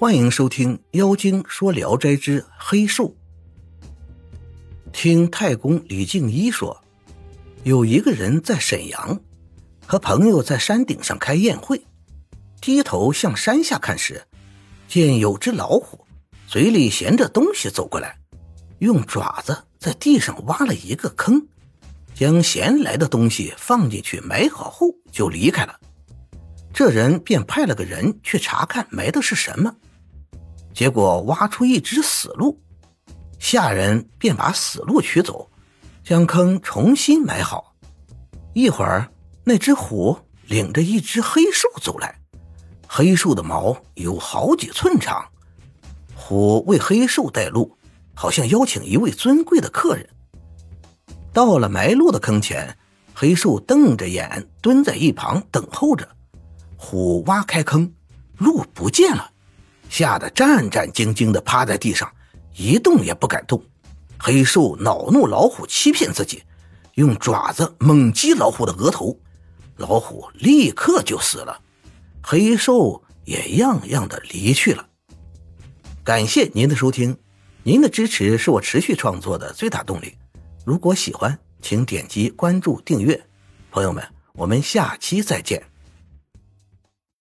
欢迎收听《妖精说聊斋之黑兽》。听太公李敬一说，有一个人在沈阳，和朋友在山顶上开宴会，低头向山下看时，见有只老虎，嘴里衔着东西走过来，用爪子在地上挖了一个坑，将衔来的东西放进去埋好后就离开了。这人便派了个人去查看埋的是什么。结果挖出一只死鹿，下人便把死鹿取走，将坑重新埋好。一会儿，那只虎领着一只黑兽走来，黑兽的毛有好几寸长。虎为黑兽带路，好像邀请一位尊贵的客人。到了埋鹿的坑前，黑兽瞪着眼蹲在一旁等候着。虎挖开坑，鹿不见了。吓得战战兢兢地趴在地上，一动也不敢动。黑兽恼怒老虎欺骗自己，用爪子猛击老虎的额头，老虎立刻就死了，黑兽也样样的离去了。感谢您的收听，您的支持是我持续创作的最大动力。如果喜欢，请点击关注订阅。朋友们，我们下期再见。